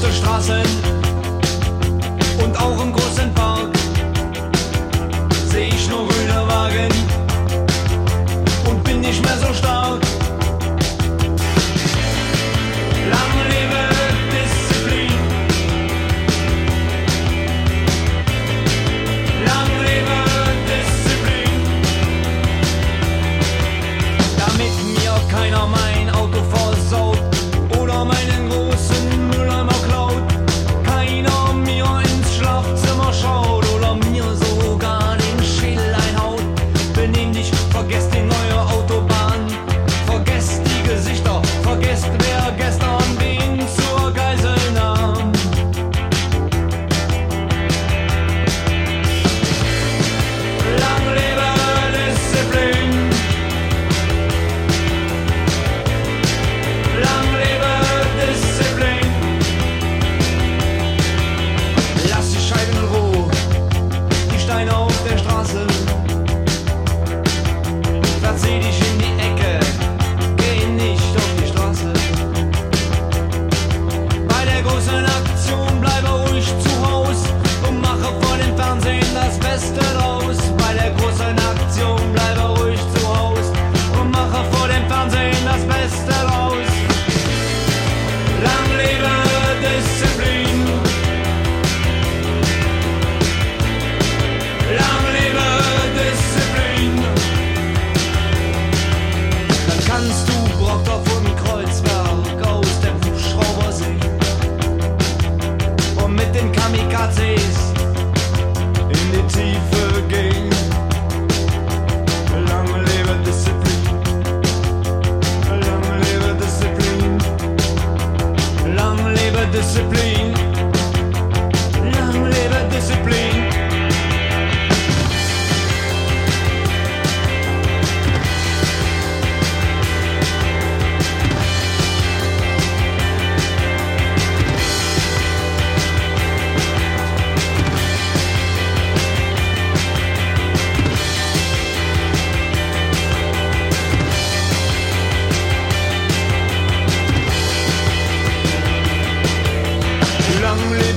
rote Straßen und auch im großen Park. kannst du Brockhoff und Kreuzberg aus dem Hubschrauber sehen. Und mit den Kamikazes in die Tiefe gehen. young lady.